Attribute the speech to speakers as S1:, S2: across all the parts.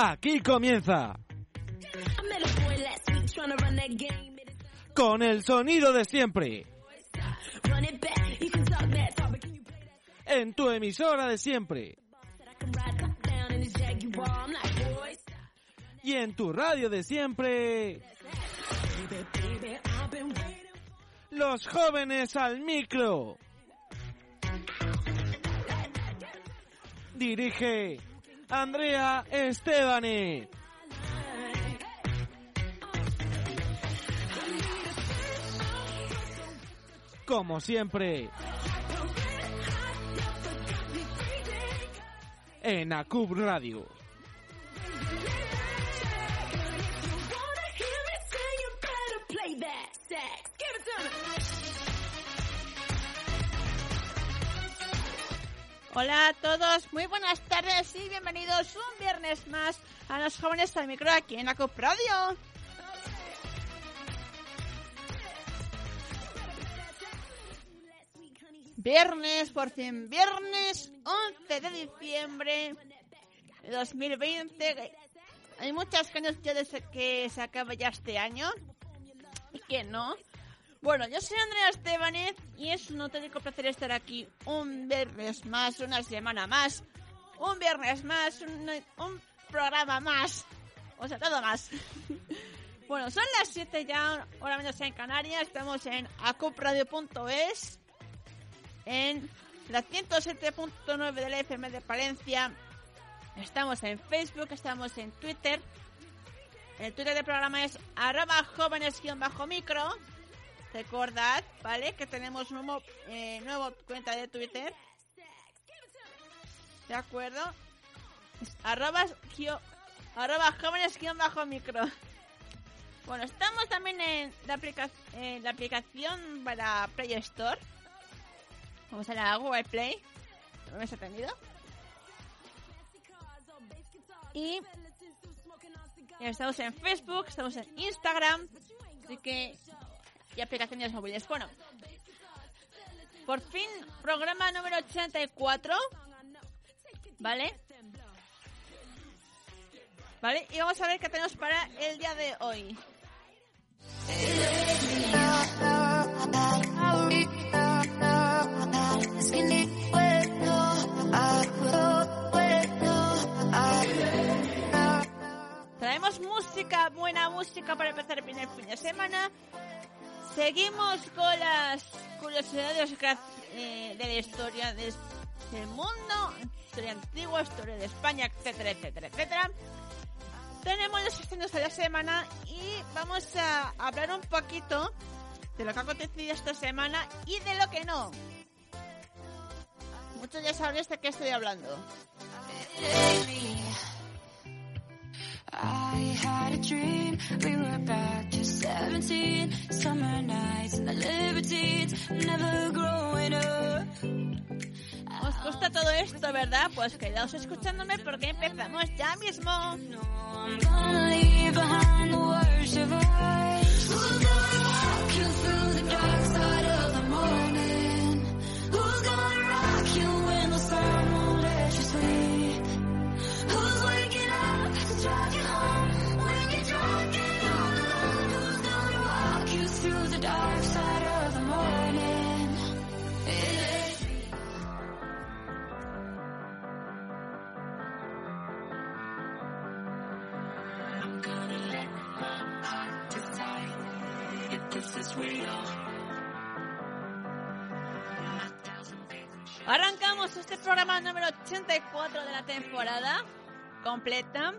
S1: Aquí comienza. Con el sonido de siempre. En tu emisora de siempre. Y en tu radio de siempre. Los jóvenes al micro. Dirige Andrea Estebane. Como siempre. En ACUB Radio.
S2: Hola a todos, muy buenas tardes y bienvenidos un viernes más a los jóvenes al micro aquí en ACUB Radio. Viernes, por fin, viernes 11 de diciembre de 2020. Hay muchas de que se acabe ya este año. ¿Y que no? Bueno, yo soy Andrea Estebanez y es un auténtico placer estar aquí un viernes más, una semana más, un viernes más, un, programa más, o sea, todo más. bueno, son las 7 ya, hora menos en Canarias, estamos en acupradio.es, en la 107.9 de la FM de Palencia, estamos en Facebook, estamos en Twitter, el Twitter del programa es arroba jóvenes-micro. Recordad, ¿vale? Que tenemos nuevo, eh, nuevo cuenta de Twitter. ¿De acuerdo? Arroba, gio- arroba jóvenes-micro. Bueno, estamos también en la, aplica en la aplicación para Play Store. Vamos a la Google Play. ¿No me has atendido? Y estamos en Facebook, estamos en Instagram. Así que y aplicaciones móviles. Bueno, por fin, programa número 84. ¿Vale? ¿Vale? Y vamos a ver qué tenemos para el día de hoy. Traemos música, buena música para empezar el fin de semana. Seguimos con las curiosidades eh, de la historia de- del mundo, historia antigua, historia de España, etcétera, etcétera, etcétera. Tenemos los estrenos de la semana y vamos a hablar un poquito de lo que ha acontecido esta semana y de lo que no. Muchos ya sabréis de qué estoy hablando.
S3: I had a dream, we were back to 17 Summer nights and the libertines, never growing up
S2: ¿Os gusta todo esto, verdad? Pues quedaos escuchándome porque empezamos ya mismo.
S3: I'm gonna leave behind the worst
S2: 84 de la temporada completa.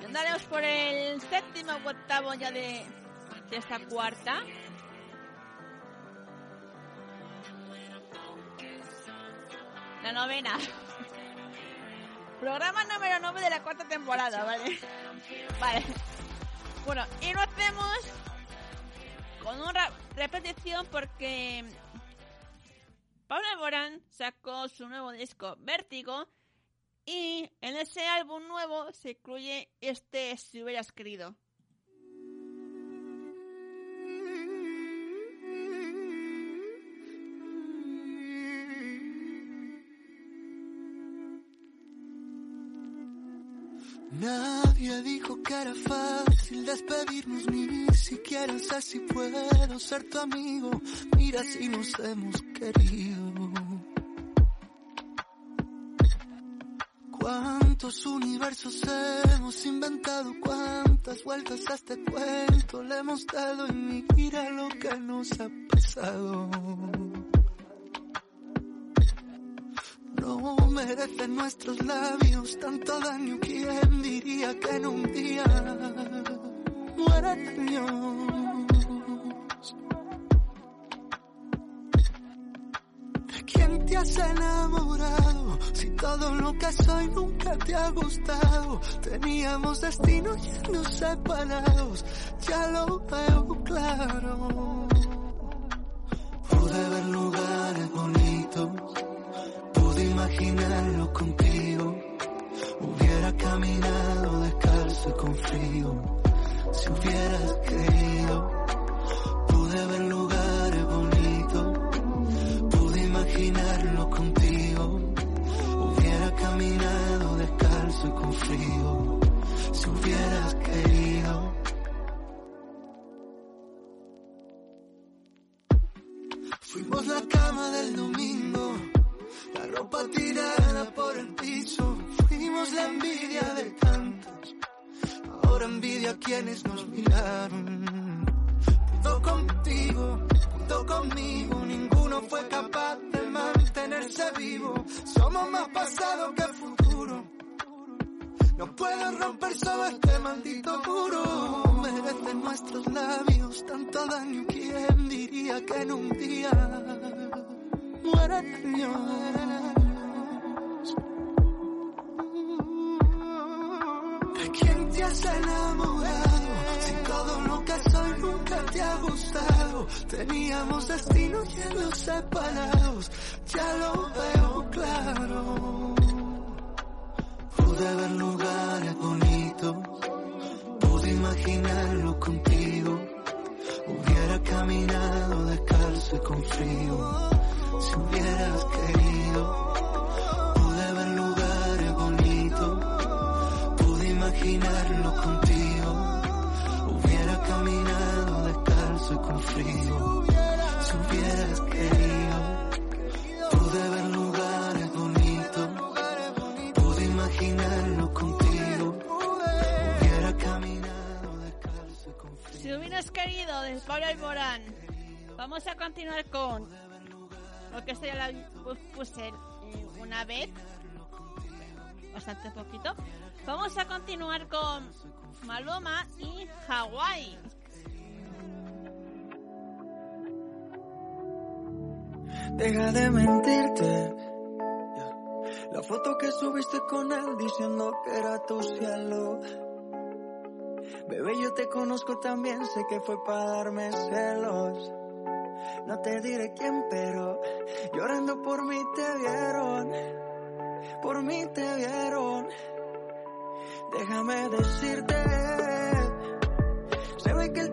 S2: Y andaremos por el séptimo o octavo ya de, de esta cuarta. La novena. Programa número 9 de la cuarta temporada, ¿vale? Vale. Bueno, y lo hacemos con una repetición porque Pablo Alborán sacó su nuevo disco Vértigo y en ese álbum nuevo se incluye este Si hubieras querido.
S4: Nadie dijo que era fácil despedirnos, ni siquiera sé si puedo ser tu amigo. Mira si nos hemos querido. ¿Cuántos universos hemos inventado? ¿Cuántas vueltas a este cuento le hemos dado? Y mira lo que nos ha pasado. No merecen nuestros labios tanto daño. ¿Quién diría que en un día mueren años? ¿De quién te has enamorado? Si todo lo que soy nunca te ha gustado, teníamos destino ya nos separados, ya lo veo claro. imaginarlo contigo. Hubiera caminado descalzo y con frío. Si hubieras querido, pude ver lugares bonitos. Pude imaginarlo contigo. Hubiera caminado descalzo y con frío. Si hubieras querido.
S2: de Pablo Alborán. Vamos a continuar con. lo que esto ya la puse eh, una vez. Bastante poquito. Vamos a continuar con Maloma y Hawái.
S5: Deja de mentirte. La foto que subiste con él diciendo que era tu cielo Bebé, yo te conozco también, sé que fue para darme celos. No te diré quién, pero llorando por mí te vieron. Por mí te vieron. Déjame decirte, se ve que el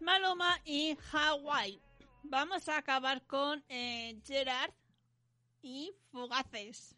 S2: Maloma y Hawái. Vamos a acabar con eh, Gerard y Fugaces.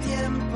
S5: tiempo.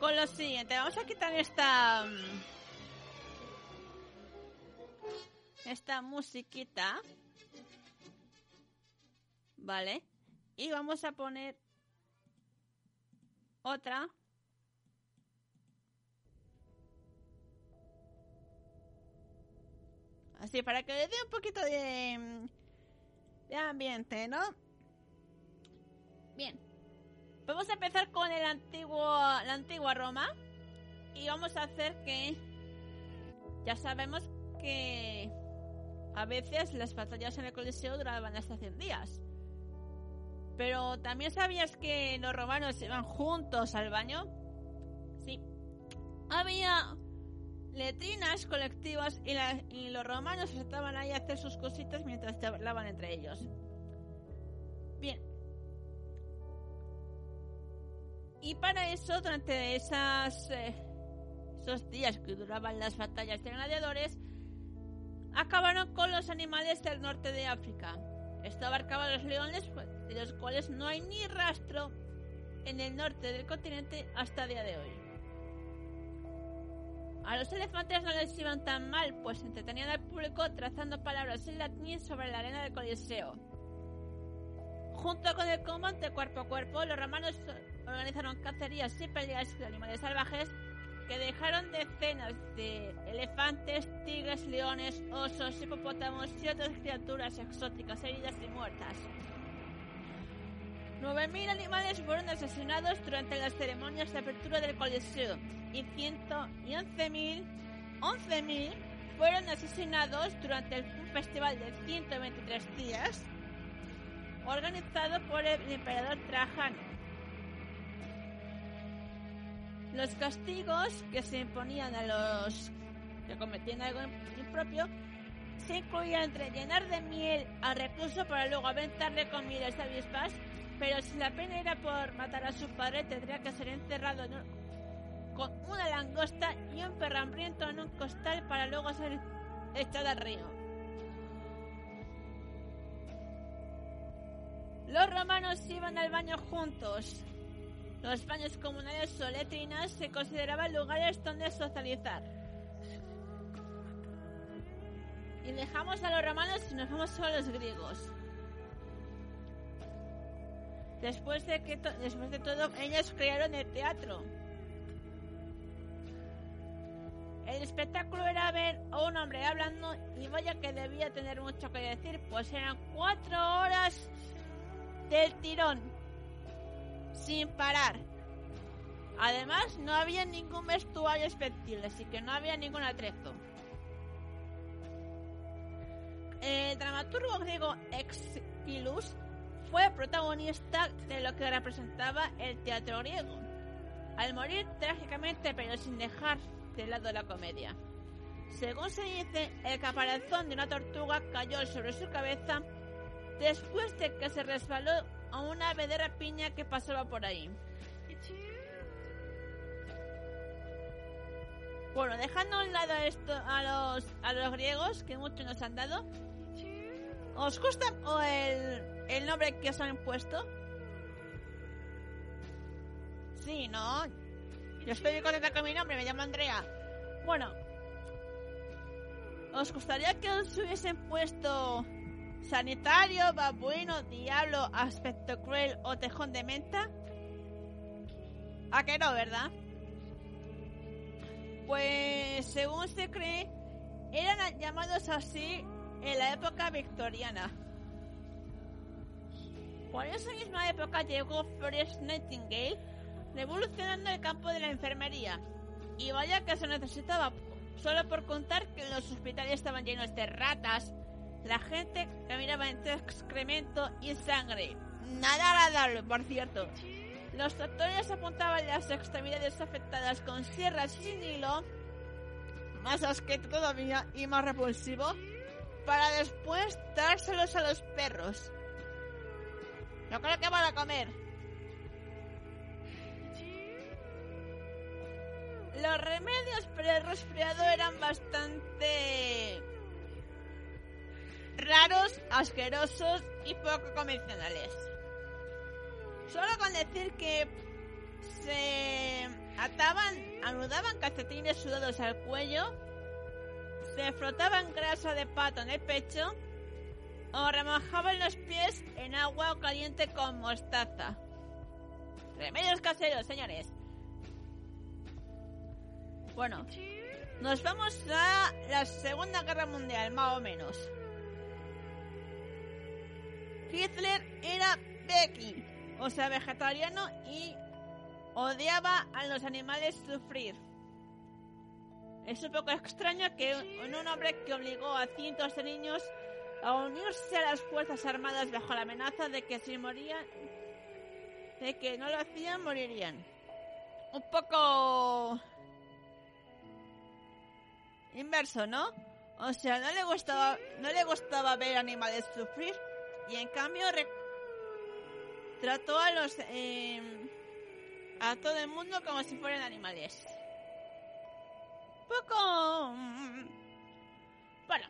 S5: Con lo
S2: siguiente. Vamos a quitar esta mm, esta musiquita, vale, y vamos a poner otra. Así, para que le dé un poquito de, de ambiente, ¿no? Bien. Vamos a empezar con el antiguo, la antigua Roma. Y vamos a hacer que... Ya sabemos que a veces las batallas en el Coliseo duraban hasta 100 días. Pero también sabías que los romanos iban juntos al baño. Sí. Había letrinas colectivas y, los romanos estaban ahí a hacer sus cositas mientras hablaban entre ellos. Bien. Y para eso, durante esas, eh, esos días que duraban las batallas de gladiadores, acabaron con los animales del norte de África. Esto abarcaba a los leones, pues, de los cuales no hay ni rastro en el norte del continente hasta el día de hoy. A los elefantes no les iban tan mal, pues entretenían al público trazando palabras en latín sobre la arena del Coliseo. Junto con el combate cuerpo a cuerpo, los romanos organizaron cacerías y peleas de animales salvajes que dejaron decenas de elefantes, tigres, leones, osos, hipopótamos y otras criaturas exóticas heridas y muertas. 9.000 animales fueron asesinados durante las ceremonias de apertura del Coliseo y 100 y 11.000 11.000 fueron asesinados durante un festival de 123 días organizado por el emperador Trajano. Los castigos que se imponían a los que cometían algo impropio se incluían entre llenar de miel al recluso para luego aventarle miles de avispas, pero si la pena era por matar a su padre tendría que ser encerrado en un- con una langosta y un perro hambriento en un costal para luego ser echado al río. Los romanos iban al baño juntos. Los baños comunales o letrinas se consideraban lugares donde socializar. Y dejamos a los romanos y nos vamos a los griegos. Después de, que después de todo, ellos crearon el teatro. El espectáculo era ver a un hombre hablando y vaya que debía tener mucho que decir, pues eran cuatro horas del tirón, sin parar. Además, no había ningún vestuario especial, así que no había ningún atrezo. El dramaturgo griego Exilus fue protagonista de lo que representaba el teatro griego, al morir trágicamente pero sin dejar de lado la comedia. Según se dice, el caparazón de una tortuga cayó sobre su cabeza después de que se resbaló a una ave de rapiña que pasaba por ahí. Bueno, dejando a un lado esto a los a los griegos que mucho nos han dado, ¿os gusta o el, el nombre que os han puesto? Sí, ¿no? Yo estoy muy contenta con mi nombre, me llamo Andrea. Bueno, ¿os gustaría que os hubiesen puesto sanitario, babuino, diablo, aspecto cruel o tejón de menta? ¿A que no, verdad? Pues según se cree, eran llamados así en la época victoriana. Por esa misma época llegó Florence Nightingale, revolucionando el campo de la enfermería. Y vaya que se necesitaba, solo por contar que los hospitales estaban llenos de ratas, la gente caminaba entre excremento y sangre. Nada agradable, por cierto. Los doctores apuntaban las extremidades afectadas con sierras sin hilo, más asqueroso todavía y más repulsivo, para después dárselos a los perros. Yo creo que van a comer. Los remedios para el resfriado eran bastante asquerosos y poco convencionales. Solo con decir que se ataban, anudaban calcetines sudados al cuello, se frotaban grasa de pato en el pecho o remojaban los pies en agua caliente con mostaza. Remedios caseros, señores. Bueno, nos vamos a la Segunda Guerra Mundial, más o menos. Hitler era Becky, o sea, vegetariano y odiaba a los animales sufrir. Es un poco extraño que un un hombre que obligó a cientos de niños a unirse a las Fuerzas Armadas bajo la amenaza de que si morían, de que no lo hacían, morirían. Un poco inverso, ¿no? O sea, no le gustaba, no le gustaba ver animales sufrir y en cambio trató a los eh, a todo el mundo como si fueran animales. Poco mm, bueno.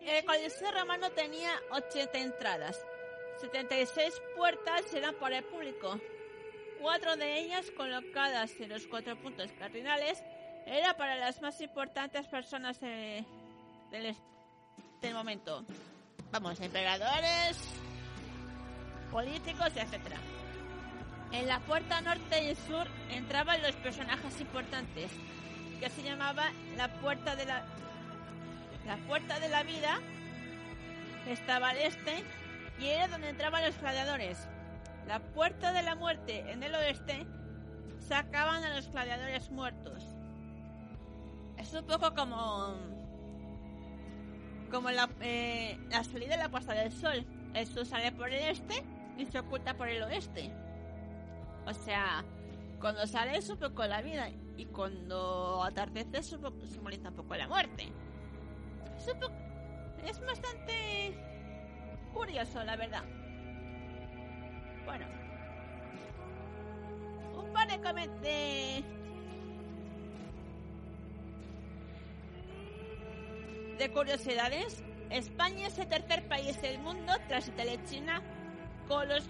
S2: El Coliseo Romano tenía 80 entradas. 76 puertas eran para el público. Cuatro de ellas colocadas en los cuatro puntos cardinales era para las más importantes personas de- del, del momento. Vamos, emperadores, políticos, etcétera. En la puerta norte y sur entraban los personajes importantes, que se llamaba la puerta de la la puerta de la vida estaba al este y era donde entraban los gladiadores. La puerta de la muerte en el oeste sacaban a los gladiadores muertos. Es un poco como como la, eh, la salida de la puesta del sol. El sol sale por el este y se oculta por el oeste. O sea, cuando sale es un poco la vida y cuando atardece simboliza un poco la muerte. Es, bastante curioso, la verdad. Bueno. Un par de de... de curiosidades. España es el tercer país del mundo tras Italia y China con los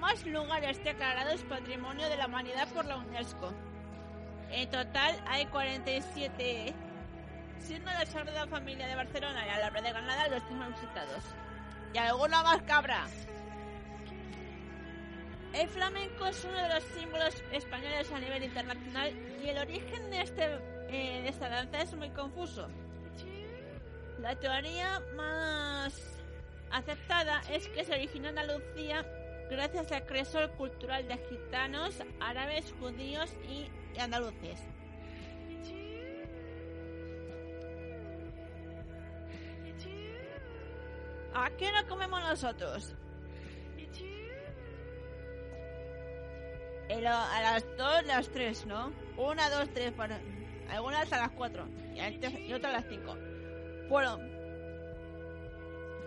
S2: más lugares declarados Patrimonio de la Humanidad por la UNESCO. En total hay 47 siendo la Sagrada Familia de Barcelona y la de Granada los temas visitados. Y alguna más cabra. El flamenco es uno de los símbolos españoles a nivel internacional y el origen de, este, eh, de esta danza es muy confuso. La teoría más aceptada es que se originó en Andalucía gracias al cresol cultural de gitanos, árabes, judíos y andaluces. ¿A qué no comemos nosotros? El- a las 2, las 3, ¿no? Una, dos, tres, para... algunas a las 4 y, antes- y otras a las 5. Bueno,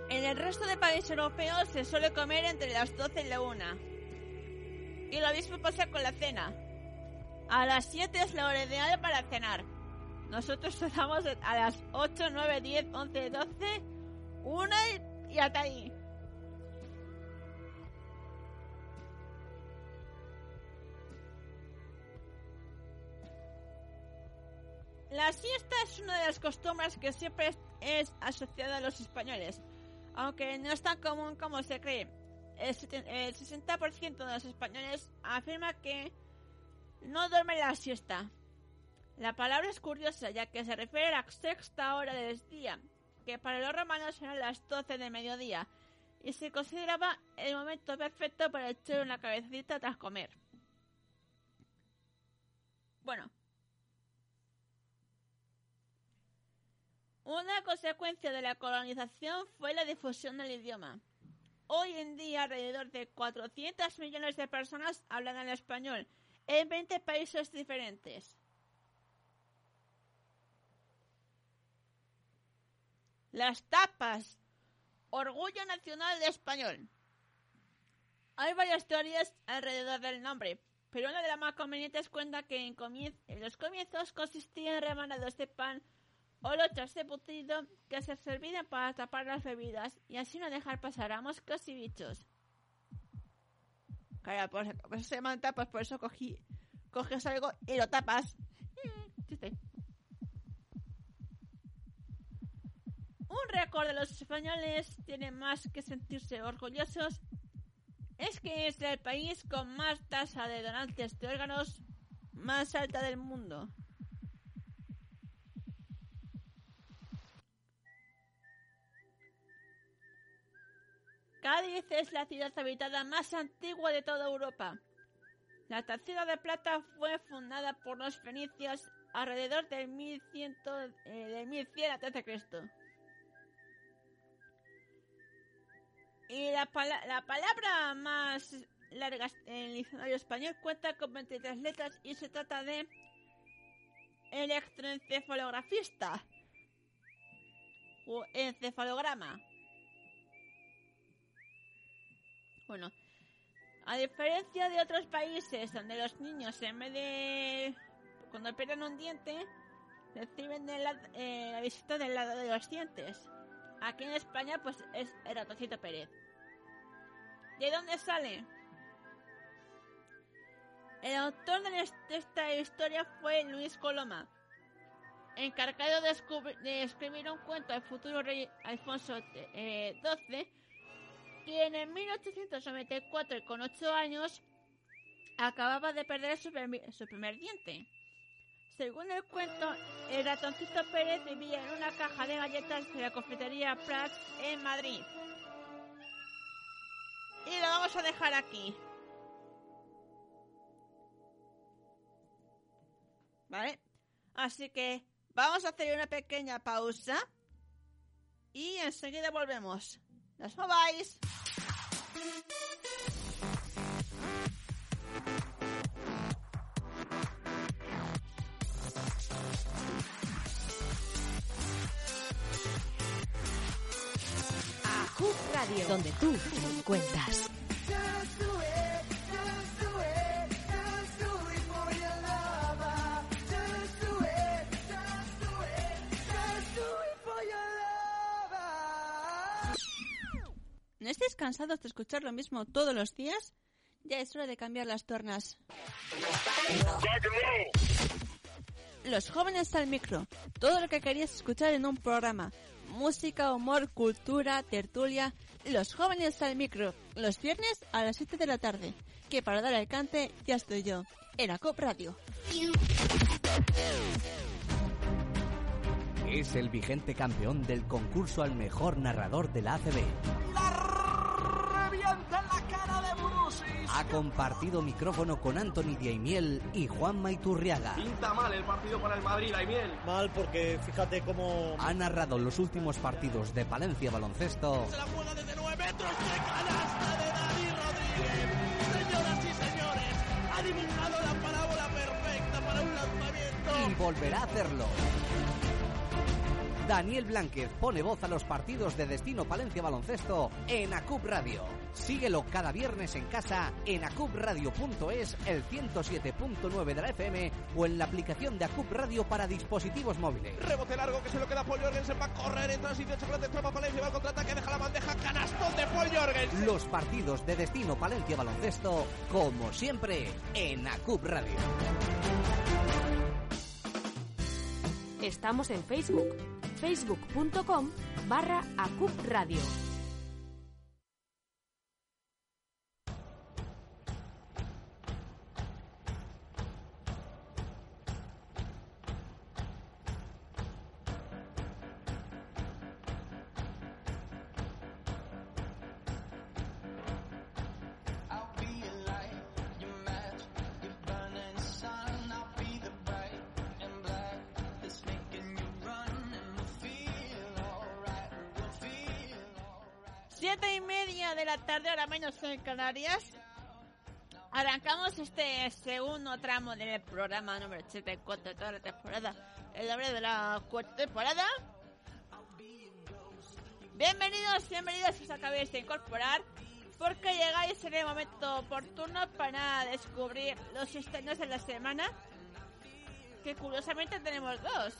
S2: en el resto de países europeos se suele comer entre las 12 y la 1. Y lo mismo pasa con la cena. A las 7 es la hora ideal para cenar. Nosotros cenamos a las 8, 9, 10, 11, 12, 1 y, y hasta ahí. La siesta es una de las costumbres que siempre es, asociada a los españoles, aunque no es tan común como se cree. El, seten- el 60% de los españoles afirma que no duermen la siesta. La palabra es curiosa ya que se refiere a la sexta hora del día, que para los romanos eran las 12 de mediodía, y se consideraba el momento perfecto para echar una cabecita tras comer. Bueno, Una consecuencia de la colonización fue la difusión del idioma. Hoy en día alrededor de 400 millones de personas hablan el español en 20 países diferentes. Las tapas. Orgullo nacional de español. Hay varias teorías alrededor del nombre, pero una de las más convenientes cuenta que en, los comienzos consistía en rebanados de pan o lochas de putrido que se servían para tapar las bebidas y así no dejar pasar a moscas y bichos. Claro, pues, pues se llaman tapas, por eso cogí, coges algo y lo tapas. Eh, chiste. Un récord de los españoles tiene más que sentirse orgullosos. Es que es el país con más tasa de donantes de órganos más alta del mundo. Es la ciudad habitada más antigua de toda Europa. La ciudad de plata fue fundada por los fenicios alrededor del 1100, eh, del 1100 a.C. Y la, la palabra más larga en el diccionario español cuenta con 23 letras y se trata de electroencefalografista o encefalograma. Bueno, a diferencia de otros países donde los niños en vez de cuando pierden un diente reciben eh, la visita del lado de los dientes. Aquí en España pues es el ratoncito Pérez. ¿De dónde sale? El autor de est- de esta historia fue Luis Coloma, encargado de, escribir un cuento al futuro rey Alfonso eh, XII, quien en 1894 y con 8 años acababa de perder su primer diente. Según el cuento, el ratoncito Pérez vivía en una caja de galletas de la confitería Prats en Madrid. Y lo vamos a dejar aquí. ¿Vale? Así que vamos a hacer una pequeña pausa. Y enseguida volvemos. ¡No os mováis!
S6: Radio, donde tú cuentas.
S2: Cansados de escuchar lo mismo todos los días? Ya es hora de cambiar las tornas. Los jóvenes al micro. Todo lo que querías escuchar en un programa. Música, humor, cultura, tertulia. Los jóvenes al micro. Los viernes a las 7 de la tarde. Que para dar el cante ya estoy yo. En ACOP Radio.
S7: Es el vigente campeón del concurso al mejor narrador de la ACB.
S1: ¡Revienta en la cara de Brusis!
S7: Ha compartido micrófono con Anthony Diaimiel y Juan Maiturriaga.
S1: Pinta mal el partido para el Madrid, Aimiel.
S8: Mal porque fíjate cómo...
S7: Ha narrado los últimos partidos de Palencia Baloncesto
S1: Se la juega desde 9 metros. ¡Qué canasta de Dani Rodríguez! Señoras y señores, ha dibujado la parábola perfecta para un lanzamiento.
S7: y volverá a hacerlo. Daniel Blánquez pone voz a los partidos de Destino Palencia Baloncesto en ACUP Radio. Síguelo cada viernes en casa en acupradio.es, el 107.9 de la FM o en la aplicación de ACUP Radio para dispositivos móviles.
S1: Rebote largo que se lo queda Paul Jorgensen. Va a correr en transición. Chocolate trama Palencia. Va al contraataque. Deja la bandeja. Canastón de Paul Jorgensen.
S7: Los partidos de Destino Palencia Baloncesto, como siempre, en ACUP Radio.
S6: Estamos en Facebook, facebook.com barra Acup Radio.
S2: Canarias. Arrancamos este segundo tramo del programa número 84 de toda la temporada. El nombre de la cuarta temporada. Bienvenidos, bienvenidos si os acabáis de incorporar. Porque llegáis en el momento oportuno para descubrir los estrenos de la semana. Que curiosamente tenemos dos.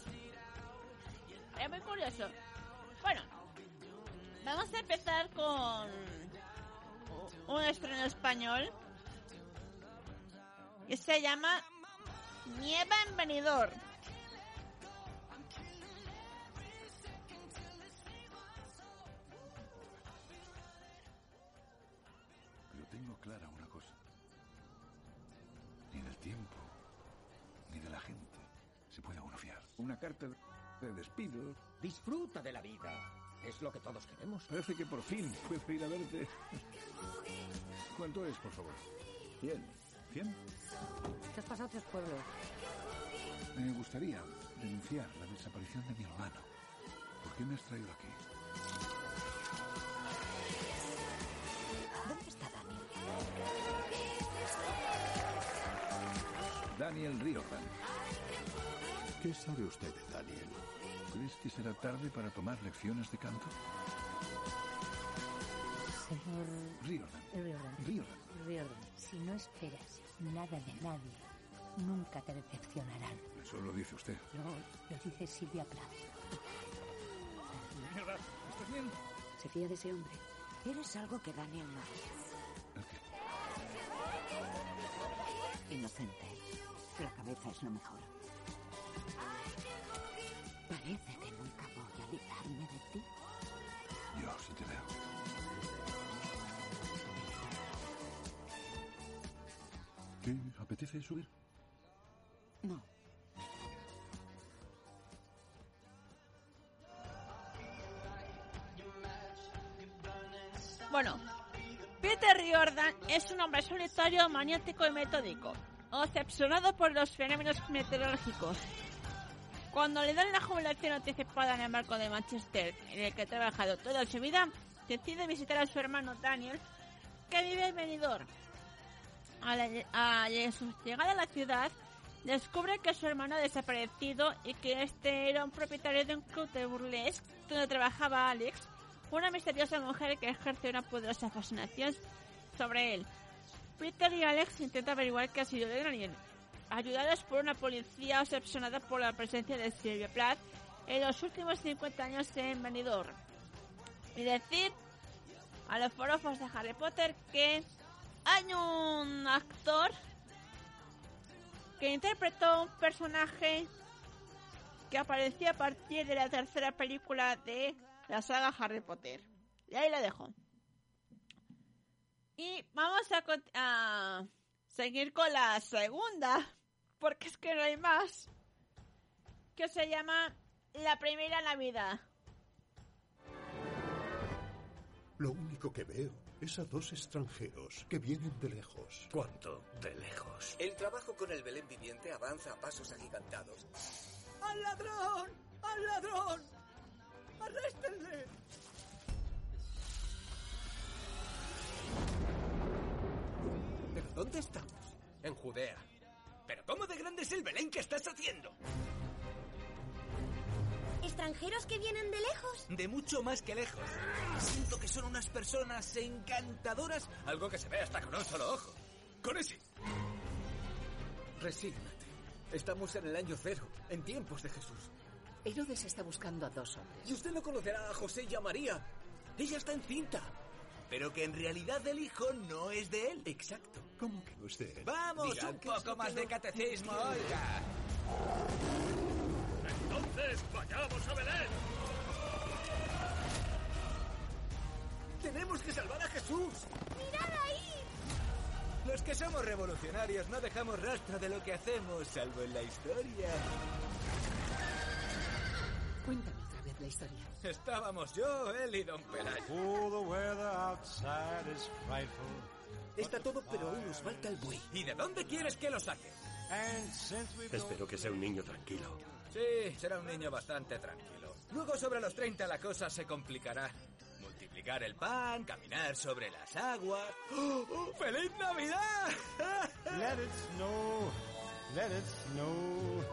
S2: Es muy curioso. Bueno, vamos a empezar con un estreno español que se llama Nieva en Benidorm.
S9: Pero tengo clara una cosa. Ni del tiempo, ni de la gente se puede uno fiar. Una carta de despido.
S10: Disfruta de la vida. Es lo que todos queremos.
S9: Parece que por fin puedo ir a verte. ¿Cuánto es, por favor? Cien. ¿Cien?
S11: Te has pasado tres pueblos.
S9: Me gustaría denunciar la desaparición de mi hermano. ¿Por qué me has traído aquí?
S11: ¿Dónde está Daniel?
S9: Daniel Riordan. ¿Qué sabe usted de Daniel? ¿Crees que será tarde para tomar lecciones de canto?
S11: Señor
S9: Riordan.
S11: Riordan.
S9: Riordan.
S11: Riordan, si no esperas nada de nadie, nunca te decepcionarán.
S9: Eso lo dice usted.
S11: No, lo dice Silvia Plath.
S9: Mierda, ¿estás bien?
S11: Se fía de ese hombre. Eres algo que Daniel no es. Inocente. La cabeza es lo mejor. Parece que nunca voy a librarme de ti.
S9: Yo sí te veo. ¿Qué? ¿Apetece subir?
S11: No.
S2: Bueno, Peter Riordan es un hombre solitario, maniático y metódico, obsesionado por los fenómenos meteorológicos. Cuando le dan la jubilación anticipada en el barco de Manchester, en el que ha trabajado toda su vida, decide visitar a su hermano Daniel, que vive en Benidorm. A su llegada a la ciudad, descubre que su hermano ha desaparecido y que este era un propietario de un club de burlesque donde trabajaba Alex, una misteriosa mujer que ejerce una poderosa fascinación sobre él. Peter y Alex intentan averiguar qué ha sido de Daniel, ayudados por una policía obsesionada por la presencia de Sylvia Plath en los últimos 50 años en Benidorm. Y decir a los forofos de Harry Potter que hay un actor que interpretó un personaje que apareció a partir de la tercera película de la saga Harry Potter. Y ahí lo dejo. Y vamos a seguir con la segunda, porque es que no hay más, que se llama La Primera Navidad.
S12: Lo único que veo es a dos extranjeros que vienen de lejos.
S10: ¿Cuánto de lejos?
S13: El trabajo con el Belén viviente avanza a pasos agigantados.
S1: ¡Al ladrón! ¡Al ladrón! ¡Arréstenle!
S10: ¿Pero dónde estamos?
S13: En Judea.
S10: ¿Pero cómo de grande es el Belén que estás haciendo?
S14: ¿Extranjeros que vienen de lejos?
S13: De mucho más que lejos. Siento que son unas personas encantadoras.
S10: Algo que se ve hasta con un solo ojo. Con ese.
S13: Resígnate. Estamos en el año cero, en tiempos de Jesús.
S11: Herodes está buscando a dos hombres.
S13: Y usted no conocerá a José y a María. Ella está encinta. Pero que en realidad el hijo no es de él. Exacto.
S12: ¿Cómo que él?
S13: Vamos,
S10: Diga,
S13: un
S10: ¿qué es
S13: poco más de catecismo, oiga.
S15: Entonces, vayamos a Belén.
S13: Tenemos que salvar a Jesús.
S14: ¡Mirad ahí!
S13: Los que somos revolucionarios no dejamos rastro de lo que hacemos, salvo en la historia.
S11: Cuéntame la historia.
S13: Estábamos yo, él y don Pelayo. Está todo, pero aún nos falta el buey. ¿Y de dónde quieres que lo saque?
S12: Espero que sea un niño tranquilo.
S13: Sí, será un niño bastante tranquilo. Luego sobre los 30 la cosa se complicará. Multiplicar el pan, caminar sobre las aguas. ¡Oh, oh, ¡Feliz Navidad!
S16: Let it snow, let it snow,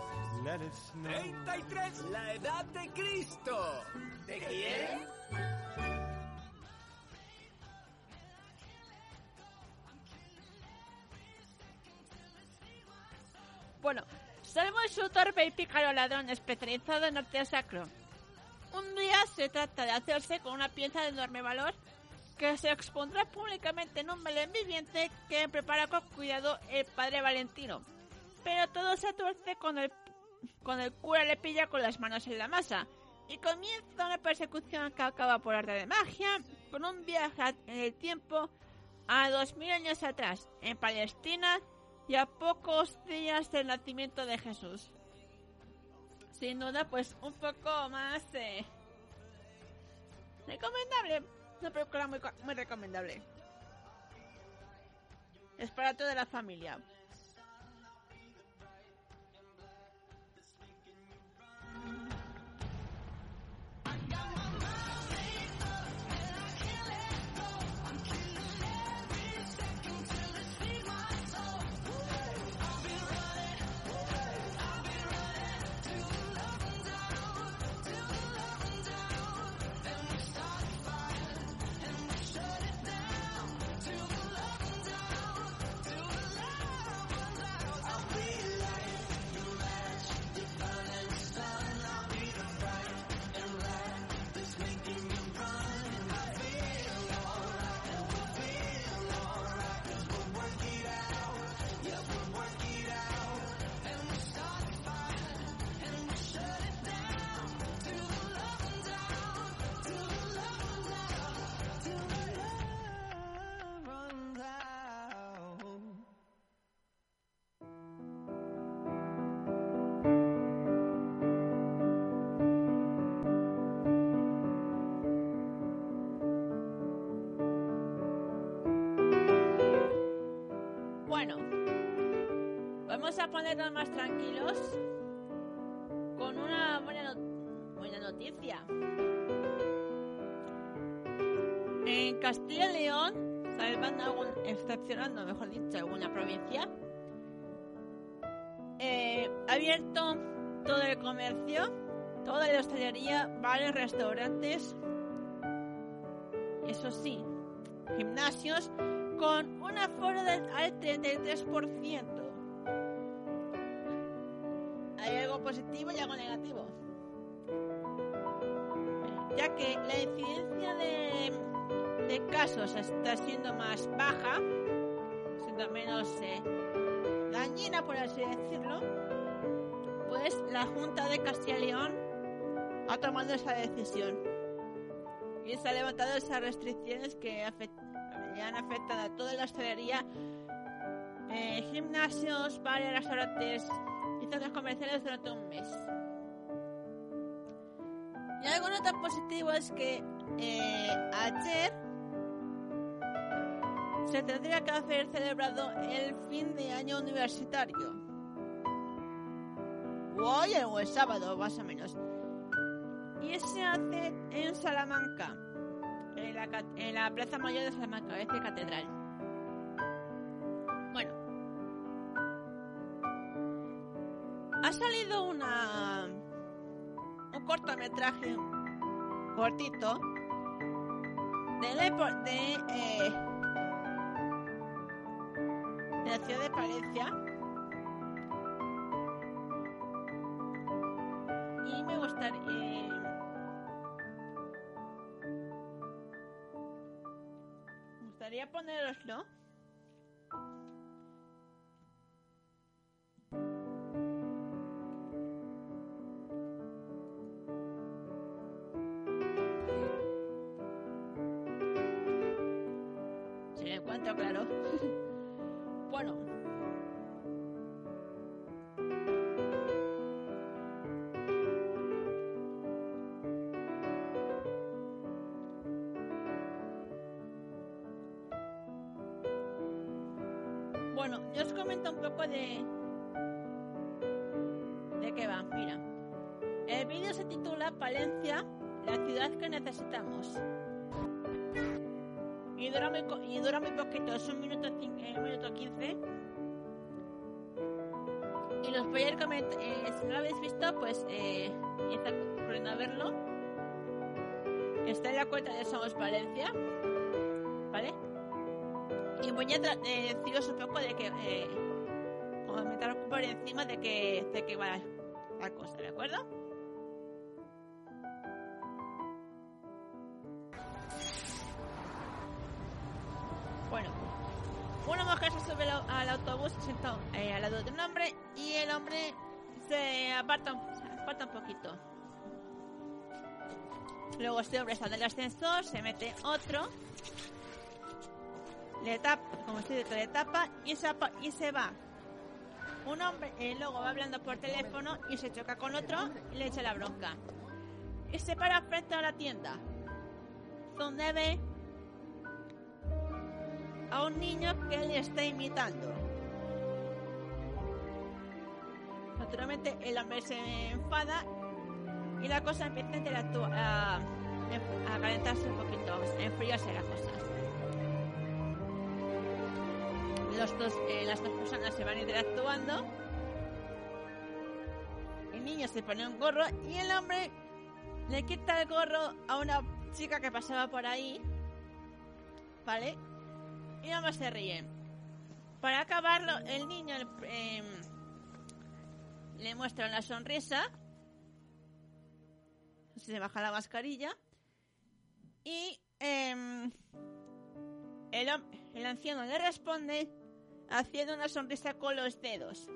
S16: let it snow.
S13: 33, la edad de Cristo. ¿De quién?
S2: Bueno, Salmo es un torpe y pícaro ladrón especializado en arte sacro. Un día se trata de hacerse con una pieza de enorme valor que se expondrá públicamente en un Belén viviente que prepara con cuidado el padre Valentino. Pero todo se tuerce cuando el, cuando el cura le pilla con las manos en la masa y comienza una persecución que acaba por arte de magia con un viaje en el tiempo a dos mil años atrás en Palestina y a pocos días del nacimiento de Jesús. Sin duda, pues un poco más eh, recomendable. Una película muy, muy recomendable. Es para toda la familia. Vamos a ponernos más tranquilos con una buena, no- buena noticia. En Castilla y León, salvando algún, excepcionando, mejor dicho, alguna provincia, eh, abierto todo el comercio, toda la hostelería, bares, restaurantes, eso sí, gimnasios con un aforo del al 33%. Está siendo más baja, siendo menos eh, dañina, por así decirlo, pues la Junta de Castilla y León ha tomado esa decisión y se ha levantado esas restricciones que han afectado a toda la hostelería, eh, gimnasios, bares, restaurantes y centros comerciales durante un mes. Y algo no tan positivo es que eh, ayer se tendría que haber celebrado el fin de año universitario. Hoy o el sábado, más o menos. Y se hace en Salamanca en la, Plaza Mayor de Salamanca, es decir, Catedral. Bueno. Ha salido una un cortometraje cortito de de, eh, de Palencia y me gustaría Me gustaría poneroslo. Claro. un poco de. de qué va. Mira, el vídeo se titula Palencia, la ciudad que necesitamos. Y dura muy, y dura muy poquito, es un minuto, eh, minuto 15. Y los voy a ir coment- eh, si no lo habéis visto, pues eh, está corriendo a verlo. Está en la cuenta de Somos Valencia. ¿Vale? Y voy a eh, deciros un poco de que encima de que, de que va la cosa, ¿de acuerdo? Bueno, una mujer se sube al autobús, se sienta eh, al lado de un hombre y el hombre se aparta, se un poquito. Luego este hombre sale del ascensor, se mete otro, le tapa, como se dice, le tapa y se va. Un hombre eh, luego va hablando por teléfono y se choca con otro y le echa la bronca. Y se para frente a la tienda, donde ve a un niño que le está imitando. Naturalmente el hombre se enfada y la cosa empieza a a, a calentarse un poquito, enfriarse la cosa. Los dos, eh, las dos personas se van interactuando. El niño se pone un gorro y el hombre le quita el gorro a una chica que pasaba por ahí. ¿Vale? Y ambos se ríen. Para acabarlo, el niño eh, le muestra una sonrisa. Se baja la mascarilla. Y em, el, el anciano le responde haciendo una sonrisa con los dedos.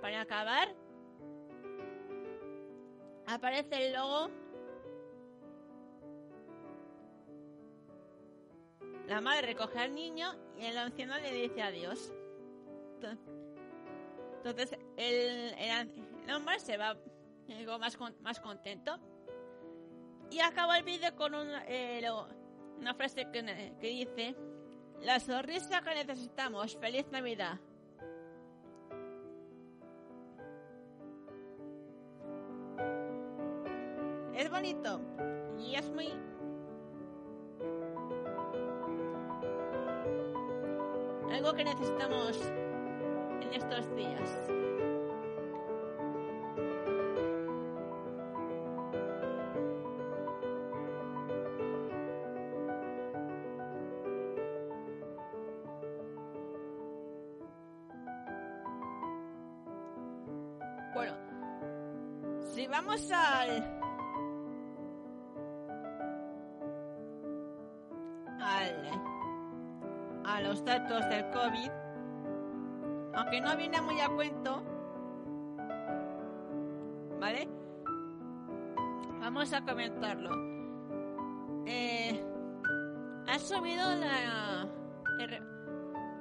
S2: Para acabar, aparece el logo. La madre recoge al niño y el anciano le dice adiós. Entonces- el, hombre se va algo más, más contento. Y acaba el vídeo con eh, una frase que dice: La sonrisa que necesitamos. ¡Feliz Navidad! Es bonito y es muy. Algo que necesitamos en estos días. Al. al. a los datos del COVID, aunque no viene muy a cuento, ¿vale? Vamos a comentarlo. Eh, ha subido la.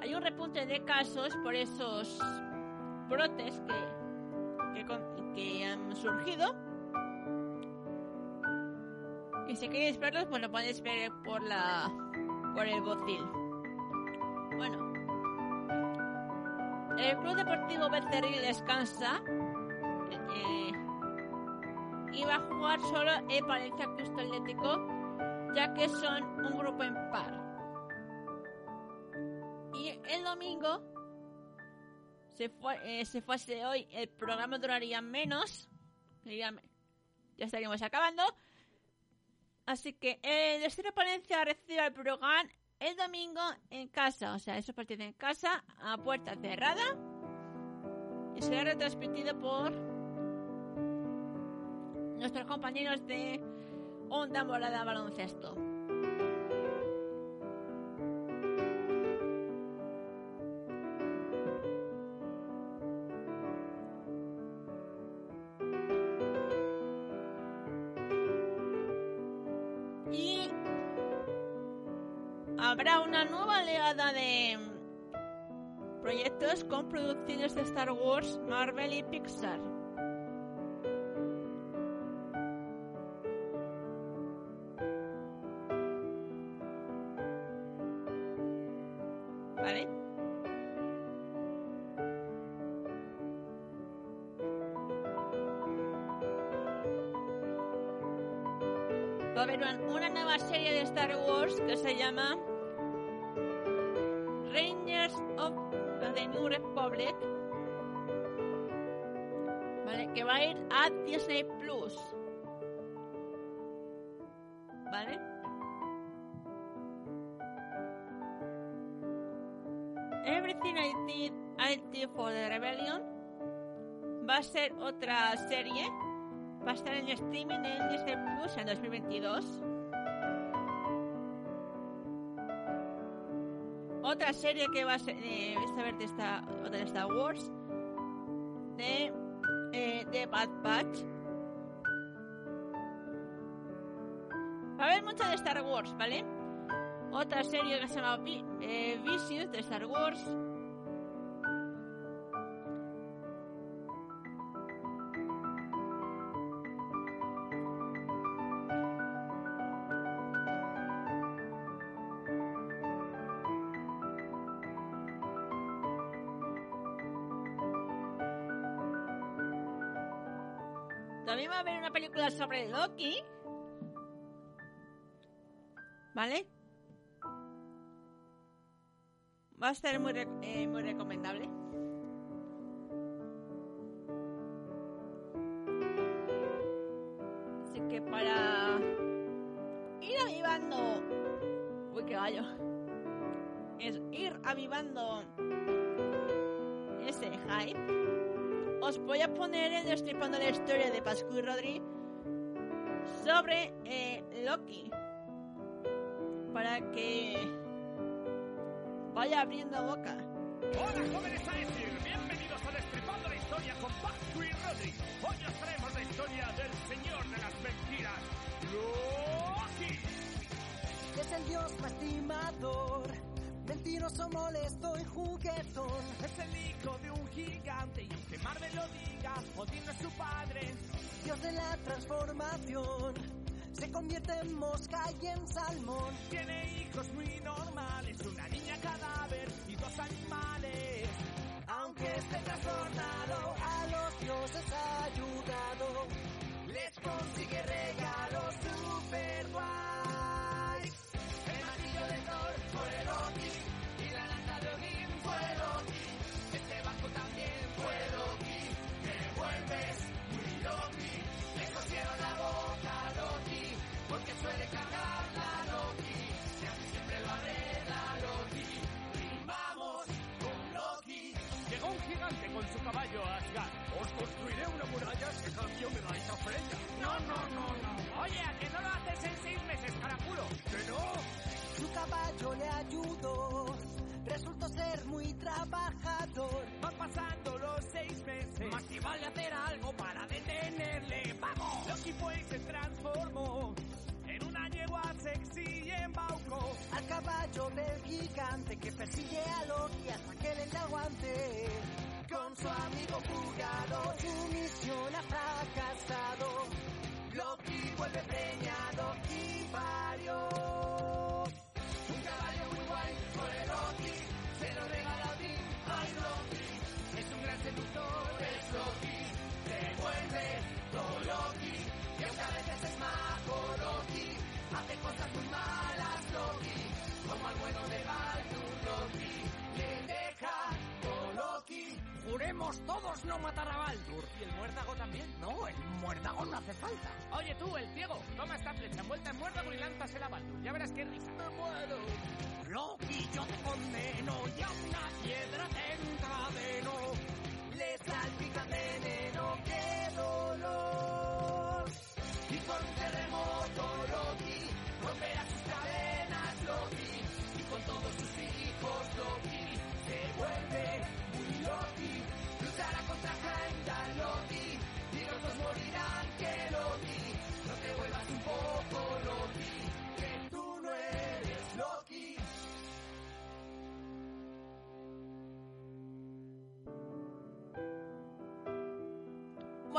S2: hay un repunte de casos por esos brotes que, que han surgido. Si queréis verlos, pues lo podéis ver por la por el bocil. Bueno, el Club Deportivo Becerril descansa eh, y va a jugar solo el Valencia Cristo Atlético, ya que son un grupo en par. Y el domingo se fue, eh, se fuese hoy, el programa duraría menos. Ya estaríamos acabando. Así que el Destino Palencia recibe el programa el domingo en casa. O sea, eso partido en casa, a puerta cerrada. Y será retransmitido por nuestros compañeros de Onda Morada Baloncesto. De proyectos con producciones de Star Wars, Marvel y Pixar. ¿Vale? Va a haber una nueva serie de Star Wars que se llama Everything I Did, I Did for the Rebellion va a ser otra serie. Va a estar en streaming en Disney Plus en 2022. otra serie que va a ser eh, de esta otra Star Wars de eh, de Bad Batch va a haber mucho de Star Wars vale otra serie que se llama eh, Visions de Star Wars También va a haber una película sobre Loki. ¿Vale? Va a estar muy, eh, muy recomendable. Así que para ir avivando... Uy, qué gallo. Es ir avivando ese hype os voy a poner en destripando la historia de Pascu y Rodri sobre eh, Loki para que vaya abriendo boca.
S17: Hola, jóvenes Aesir. Bienvenidos a Destripando la Historia con Pascu y Rodri. Hoy os traemos la historia del señor de las mentiras, Loki.
S15: Es el dios más timador, mentiroso, molesto y juguetón.
S1: Es el hijo de un gigante y aunque Marvel lo diga, Odín es su padre.
S15: Dios de la transformación, se convierte en mosca y en salmón.
S1: Tiene hijos muy normales, una niña cadáver y dos animales.
S15: Aunque esté trastornado, a los dioses ha ayudado.
S1: Les consigue regalos super guays. Que
S15: persigue
S18: Todos no matar a Baldur.
S1: ¿Y el muérdago también?
S18: No, el muérdago no hace falta.
S1: Oye tú, el ciego, toma esta flecha envuelta en muérdago y lánzasela a Baldur. Ya verás qué risa. ¡Me muero!
S18: Loki, yo te condeno y a una piedra te encadeno.
S1: Le salpica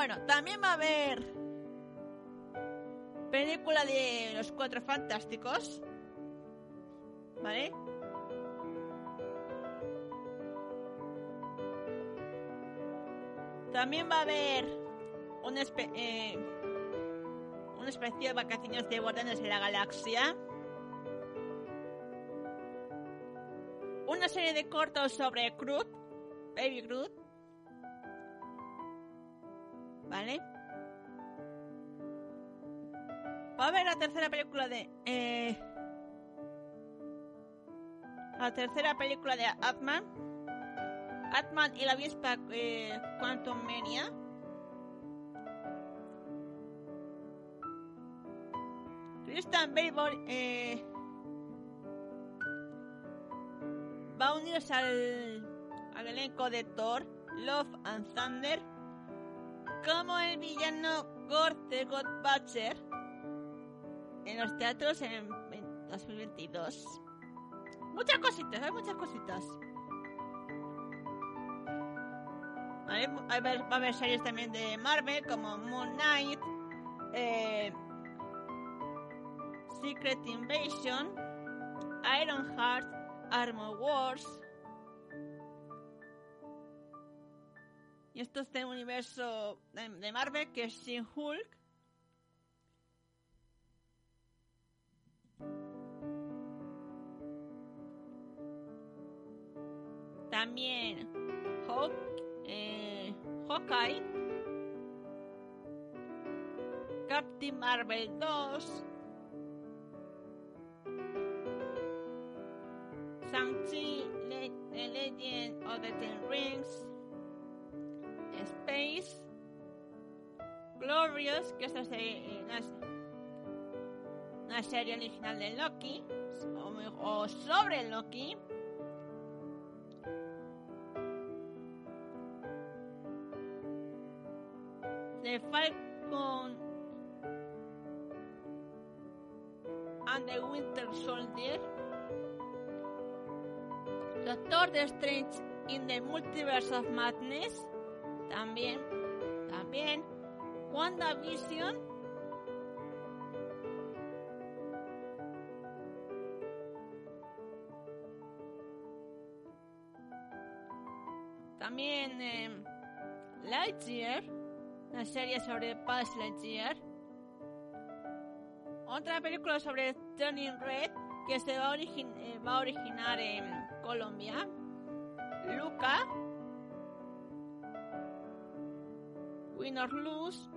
S2: Bueno, también va a haber película de los Cuatro Fantásticos. ¿Vale? También va a haber un, espe eh, un especial vacaciones de Guardianes de la Galaxia. Una serie de cortos sobre Groot, Baby Groot. A haber la tercera película de... Eh, la tercera película de Atman. Atman y la avispa eh, Quantum Mania. Christian Bale vol- eh, bienvenidos al, al elenco de Thor, Love and Thunder, como el villano Gord the God Butcher en los teatros en 2022. Muchas cositas, hay muchas cositas. Hay- va series también de Marvel como Moon Knight, eh, Secret Invasion, Ironheart, Armor Wars. Y esto es del universo de, Marvel que es Sin También Hawk, eh, Hawkeye, Captain Marvel 2, Shang-Chi, The Legend of the Ten Rings, Space, Glorious, que esta es eh, una, una serie original de Loki, o sobre Loki. The Falcon and the Winter Soldier. Doctor Strange in the Multiverse of Madness. También. También. WandaVision. También eh, Lightyear, una serie sobre Buzz Lightyear. Otra película sobre Turning Red que se va a, eh, originar en Colombia. Luca. Win or Lose.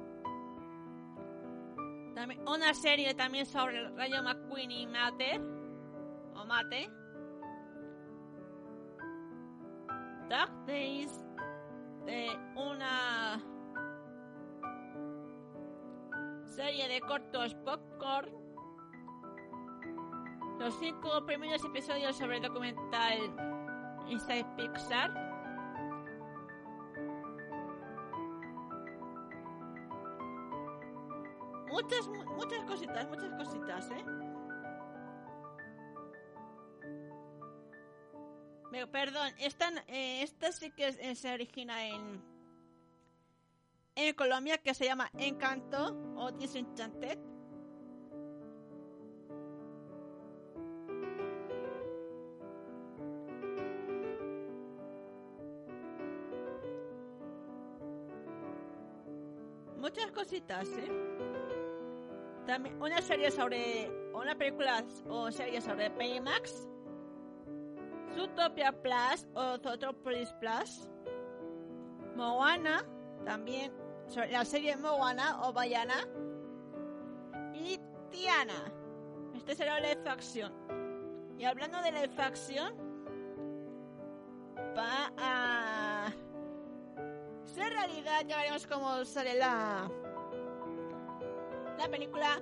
S2: Una serie también sobre el Rayo McQueen y Mate. O Mate. Dark Days. De una serie de cortos popcorn. Los cinco primeros episodios sobre el documental Inside Pixar. Muchas, mu- muchas cositas, muchas cositas, ¿eh? Me- perdón, esta, eh, esta sí que eh, se origina en, en Colombia, que se llama Encanto o Disenchanted. Muchas cositas, ¿eh? También una serie sobre. Una película o serie sobre Baymax. Zootopia Plus o Zootropolis Plus. Moana. También. Sobre la serie Moana o Bayana. Y Tiana. Este será la facción. Y hablando de la facción. Va a ser realidad. Ya veremos cómo sale la. La película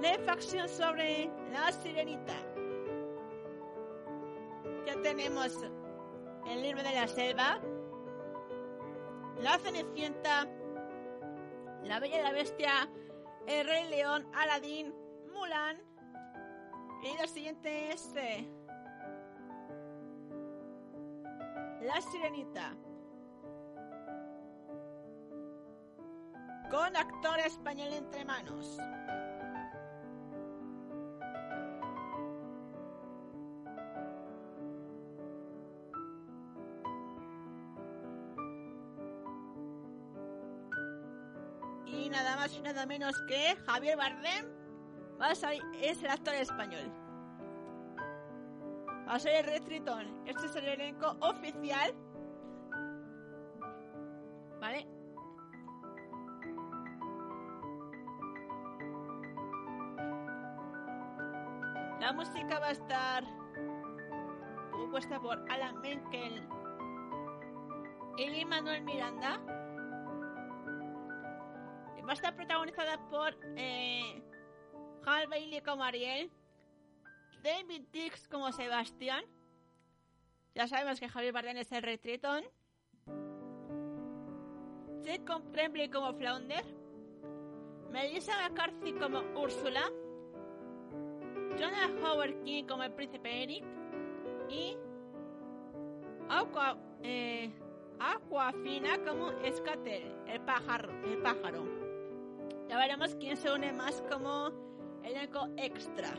S2: de facción sobre la sirenita. Ya tenemos el libro de la selva, la cenicienta, la bella y la bestia, el rey león, Aladín, Mulan. Y lo siguiente es eh, la sirenita. Con actor español entre manos. Nada menos que Javier Bardem va a salir, es el actor español. Va a ser el Red Tritón. Este es el elenco oficial. ¿Vale? La música va a estar compuesta por Alan Menkel y Manuel Miranda. Va a estar protagonizada por eh, Hal Bailey como Ariel, David Dix como Sebastián, Ya sabemos que Javier Bardem es el rey Tritón. Jacob Tremblay como Flounder. Melissa McCarthy como Úrsula. Jonah Howard King como el príncipe Eric. Y Aqua, eh, Aquafina como Scatter, el pájaro, el pájaro. Ya veremos quién se une más como elenco extra.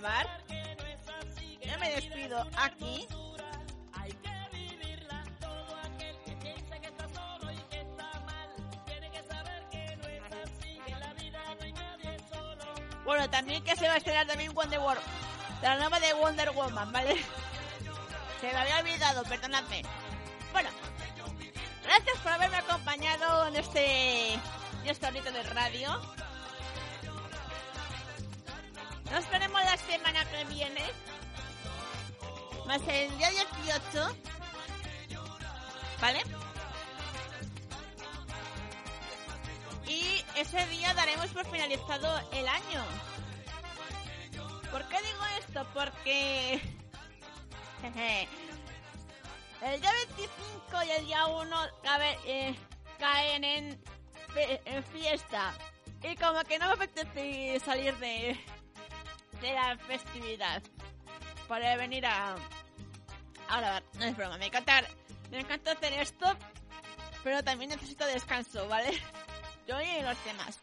S2: Yo me despido aquí. Bueno, también que se va a estrenar también Wonder Woman, la nueva de Wonder Woman, ¿vale? Se me había olvidado, perdonadme. Bueno, gracias por haberme acompañado en este, en este de radio. Nos veremos semana que viene. Más el día 18. ¿Vale? Y ese día daremos por finalizado el año. ¿Por qué digo esto? Porque... el día 25 y el día 1 cabe- eh, caen en, en fiesta. Y como que no me apetece salir de, de la festividad. Para venir a, a grabar. No es broma, me encanta, me encanta hacer esto. Pero también necesito descanso, ¿vale? Yo y los demás.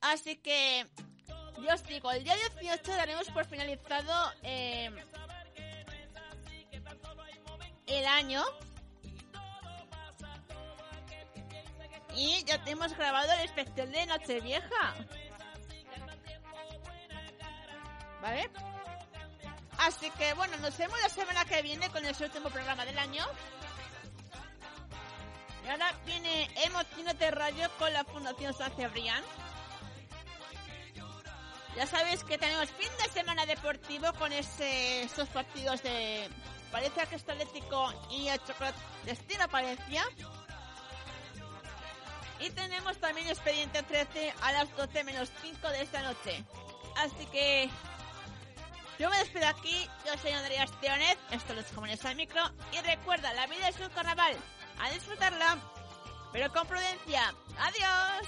S2: Así que, yo os digo, el día 18 daremos por finalizado eh, el año. Y ya tenemos grabado el especial de Nochevieja. ¿Vale? Así que bueno, nos vemos la semana que viene con el último programa del año. Y ahora viene Emotino de Radio con la Fundación San Cebrián. Ya sabéis que tenemos fin de semana deportivo con ese, esos partidos de Valencia Cristalético y el Chocolate Destino Palencia. Y tenemos también Expediente 13 a las 12 menos 5 de esta noche. Así que yo me despido aquí, yo soy Andrea Tionet, esto es Jamones al Micro, y recuerda, la vida es un carnaval, a disfrutarla, pero con prudencia. ¡Adiós!